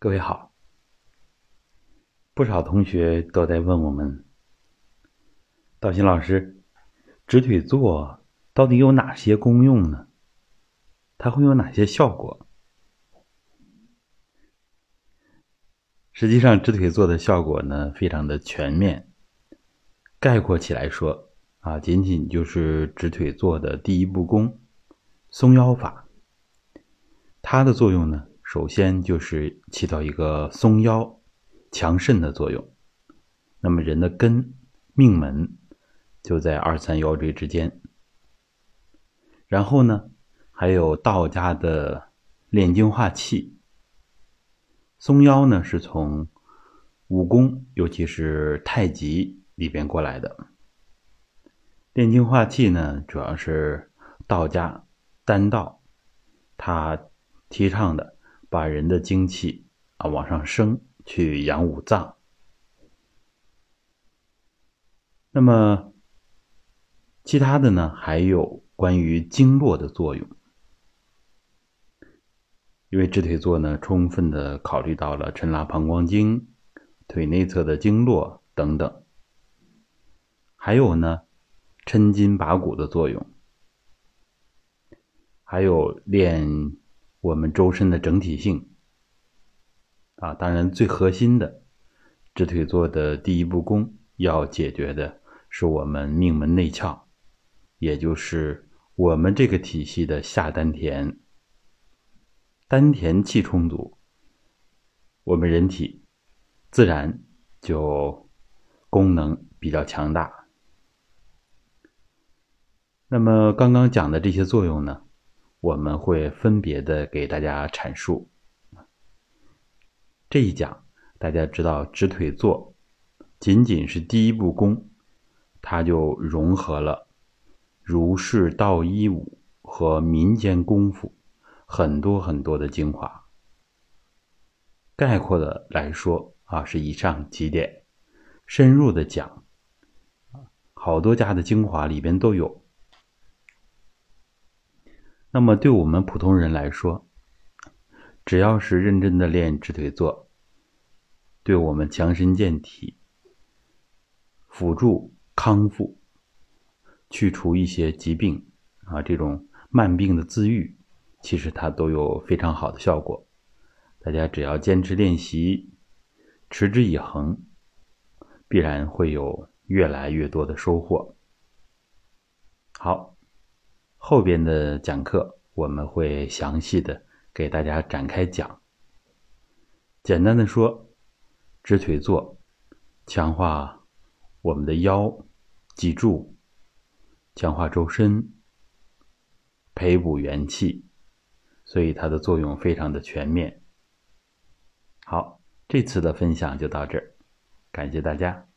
各位好，不少同学都在问我们，道新老师，直腿坐到底有哪些功用呢？它会有哪些效果？实际上，直腿坐的效果呢，非常的全面。概括起来说，啊，仅仅就是直腿坐的第一步功——松腰法，它的作用呢。首先就是起到一个松腰、强肾的作用。那么人的根命门就在二三腰椎之间。然后呢，还有道家的炼精化气。松腰呢是从武功，尤其是太极里边过来的。炼精化气呢，主要是道家丹道，他提倡的。把人的精气啊往上升，去养五脏。那么其他的呢，还有关于经络的作用。因为直腿坐呢，充分的考虑到了抻拉膀胱经、腿内侧的经络等等，还有呢，抻筋拔骨的作用，还有练。我们周身的整体性啊，当然最核心的直腿坐的第一步功要解决的是我们命门内窍，也就是我们这个体系的下丹田。丹田气充足，我们人体自然就功能比较强大。那么刚刚讲的这些作用呢？我们会分别的给大家阐述。这一讲，大家知道直腿坐仅仅是第一步功，它就融合了儒释道医武和民间功夫很多很多的精华。概括的来说啊，是以上几点，深入的讲，好多家的精华里边都有。那么，对我们普通人来说，只要是认真的练直腿坐，对我们强身健体、辅助康复、去除一些疾病啊，这种慢病的自愈，其实它都有非常好的效果。大家只要坚持练习，持之以恒，必然会有越来越多的收获。好。后边的讲课我们会详细的给大家展开讲。简单的说，直腿坐强化我们的腰、脊柱，强化周身，培补元气，所以它的作用非常的全面。好，这次的分享就到这儿，感谢大家。